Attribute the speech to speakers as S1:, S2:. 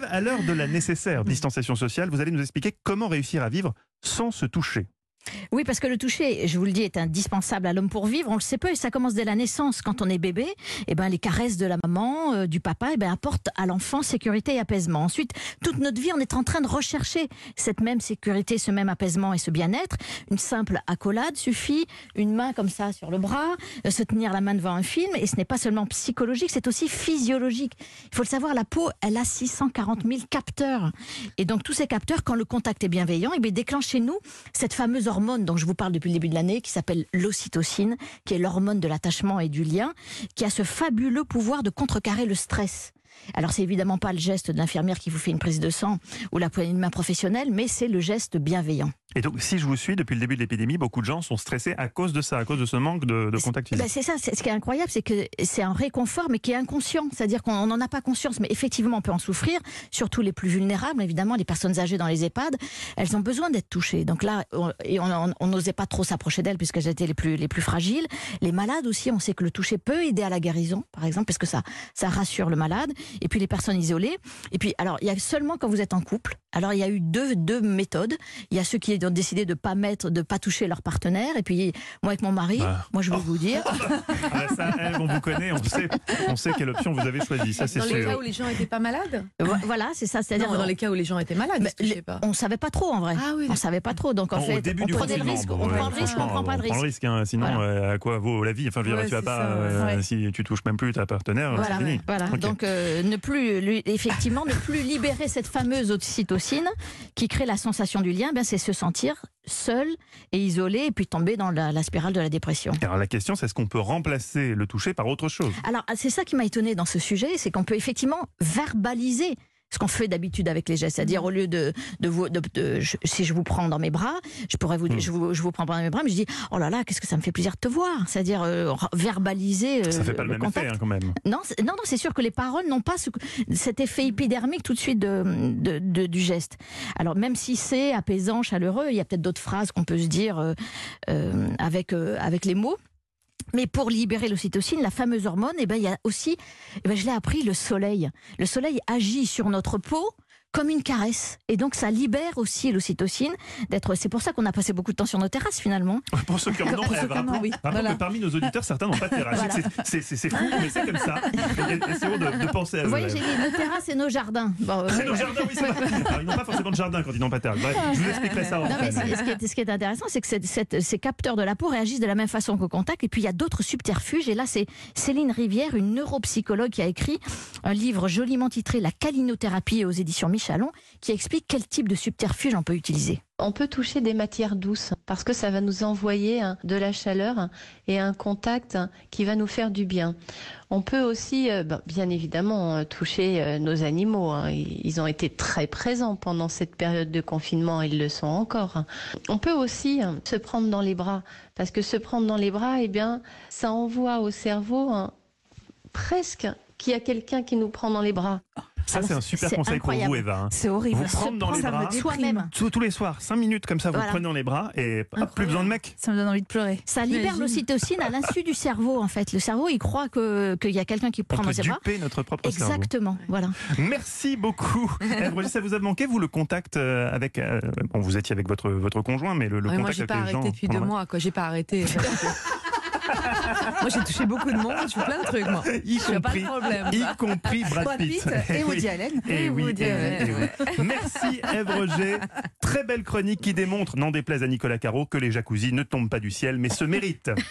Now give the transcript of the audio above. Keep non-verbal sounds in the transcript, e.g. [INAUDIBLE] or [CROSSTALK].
S1: À l'heure de la nécessaire distanciation sociale, vous allez nous expliquer comment réussir à vivre sans se toucher.
S2: Oui, parce que le toucher, je vous le dis, est indispensable à l'homme pour vivre. On le sait peu et ça commence dès la naissance. Quand on est bébé, eh ben, les caresses de la maman, euh, du papa, eh ben, apportent à l'enfant sécurité et apaisement. Ensuite, toute notre vie, on est en train de rechercher cette même sécurité, ce même apaisement et ce bien-être. Une simple accolade suffit, une main comme ça sur le bras, euh, se tenir la main devant un film. Et ce n'est pas seulement psychologique, c'est aussi physiologique. Il faut le savoir, la peau, elle a 640 000 capteurs. Et donc, tous ces capteurs, quand le contact est bienveillant, eh bien, déclenchent chez nous cette fameuse hormone dont je vous parle depuis le début de l'année, qui s'appelle l'ocytocine, qui est l'hormone de l'attachement et du lien, qui a ce fabuleux pouvoir de contrecarrer le stress. Alors c'est évidemment pas le geste de l'infirmière qui vous fait une prise de sang ou la poignée de main professionnelle, mais c'est le geste bienveillant.
S1: Et donc, si je vous suis, depuis le début de l'épidémie, beaucoup de gens sont stressés à cause de ça, à cause de ce manque de, de contact physique.
S2: Ben, c'est ça, ce qui est incroyable, c'est que c'est un réconfort, mais qui est inconscient. C'est-à-dire qu'on n'en a pas conscience, mais effectivement, on peut en souffrir, surtout les plus vulnérables, évidemment, les personnes âgées dans les EHPAD, elles ont besoin d'être touchées. Donc là, et on n'osait pas trop s'approcher d'elles puisqu'elles étaient les plus, les plus fragiles. Les malades aussi, on sait que le toucher peut aider à la guérison, par exemple, parce que ça, ça rassure le malade. Et puis les personnes isolées. Et puis, alors, il y a seulement quand vous êtes en couple. Alors, il y a eu deux, deux méthodes. Il y a ceux qui ont décidé de pas mettre, de pas toucher leur partenaire. Et puis, moi, avec mon mari,
S1: Ah.
S2: moi, je vais vous dire. [LAUGHS]
S1: Ah, ça, on vous connaît, on sait, on sait quelle option vous avez choisie, ça c'est
S3: Dans les cas où les gens étaient pas malades
S2: Vo- Voilà, c'est ça. C'est-à-dire,
S3: dans les cas où les gens étaient malades,
S2: Mais les-
S3: pas.
S2: on savait pas trop en vrai.
S3: Ah oui,
S2: on savait pas trop. Donc en
S1: Bon,
S2: fait,
S1: au début
S2: on
S1: du
S2: prenait le risque.
S1: bon,
S2: on
S1: ouais,
S2: prend le risque, on prend pas le
S1: on prend le
S2: risque.
S1: hein, sinon
S2: Voilà.
S1: euh, à quoi vaut la vie? Enfin, je veux dire,
S3: Ouais,
S1: tu vas pas, euh,
S2: ouais.
S1: si tu touches même plus ta partenaire,
S2: Voilà,
S1: c'est fini.
S2: voilà.
S1: Ok.
S2: Donc euh, ne plus, lui, effectivement, ne plus libérer cette fameuse ocytocine qui crée la sensation du lien. Ben c'est se sentir seul et isolé et puis tomber dans la, la spirale de la dépression.
S1: Alors la question, c'est est-ce qu'on peut remplacer le toucher par autre chose?
S2: Alors, c'est ça qui m'a étonné dans ce sujet, c'est qu'on peut effectivement verbaliser ce qu'on fait d'habitude avec les gestes. C'est-à-dire, au lieu de, de vous, de- de- je- si je vous prends dans mes bras, je pourrais vous,
S1: Mm.
S2: je vous, je vous prends dans mes bras, mais je dis, oh là là, qu'est-ce que ça me fait plaisir de te voir. C'est-à-dire, euh, verbaliser. euh,
S1: Ça fait pas le, même
S2: contact.
S1: effet hein, quand même.
S2: Non, non, non, c'est sûr que les paroles n'ont pas ce- cet effet épidermique tout de suite de, de- de- du geste. Alors même si c'est apaisant, chaleureux, il y a peut-être d'autres phrases qu'on peut se dire euh, euh, avec euh, avec les mots. Mais pour libérer l'ocytocine, la fameuse hormone, eh ben, il y a aussi, eh ben, je l'ai appris, le soleil. Le soleil agit sur notre peau comme une caresse. Et donc, ça libère aussi l'ocytocine d'être. C'est pour ça qu'on a passé beaucoup de temps sur nos terrasses, finalement.
S1: Pour ceux qui en ont, rappelons-
S3: oui. Voilà.
S1: que parmi nos auditeurs, certains n'ont pas de terrasse.
S2: Voilà.
S1: C'est- C'est c'est- c'est fou, mais c'est comme ça. Essayons de, de penser à
S2: Vous voyez, j'ai dit nos terrasses et nos jardins. Bon, euh,
S1: C'est nos jardins, oui, c'est vrai. Alors, ils n'ont pas forcément de jardin quand ils n'ont pas de terrasse. Bref, je vous expliquerai ça en
S2: Non, mais ce, qui est, ce qui est intéressant, c'est que cette- cette- ces capteurs de la peau réagissent de la même façon qu'au contact. Et puis, il y a d'autres subterfuges. Et là, c'est Céline Rivière, une neuropsychologue, qui a écrit un livre joliment titré La calinothérapie aux éditions Michalon, qui explique quel type de subterfuge on peut utiliser.
S4: On peut toucher des matières douces parce que ça va nous envoyer hein, de la chaleur et un contact qui va nous faire du bien. On peut aussi, euh, ben, bien évidemment, euh, toucher euh, nos animaux. hein. Ils ont été très présents pendant cette période de confinement, ils le sont encore. On peut aussi hein, se prendre dans les bras parce que se prendre dans les bras, eh bien, ça envoie au cerveau presque qu'il y a quelqu'un qui nous prend dans les bras.
S1: Ça, c'est un super conseil pour vous,
S2: incroyable.
S1: Eva. hein.
S3: C'est horrible.
S1: Vous prendre dans les bras.
S2: Soi-même.
S1: Tous, tous les soirs, 5 minutes comme ça, vous
S2: Voilà.
S1: prenez dans les bras et hop, plus besoin de mec.
S3: Ça me donne envie de pleurer.
S2: Ça libère l'ocytocine à l'insu du cerveau, en fait. Le cerveau, il croit que- qu'il y a quelqu'un qui
S1: On
S2: prend dans ses bras.
S1: notre propre cerveau.
S2: Exactement, voilà.
S1: Merci beaucoup. [LAUGHS] Roger, ça vous a manqué, vous, le contact euh, avec. euh, bon, vous étiez avec votre, votre conjoint, mais le, le
S3: Ouais, moi,
S1: contact
S3: j'ai
S1: avec
S3: pas
S1: les
S3: arrêté
S1: gens.
S3: depuis deux mois, quoi. J'ai pas arrêté. [LAUGHS] moi, j'ai touché beaucoup de monde. Je fais plein de trucs, moi. [LAUGHS]
S1: Y
S3: pas de
S1: compris,
S3: problème.
S1: y compris Brad,
S3: Brad Pitt et Woody. [LAUGHS] Allen.
S1: Et
S3: Et
S1: oui,
S3: Woody
S1: oui,
S3: Allen,
S1: oui. Merci Ève Roger. Très belle chronique qui démontre, n'en déplaise à Nicolas Caro, que les jacuzzis ne tombent pas du ciel, mais se méritent.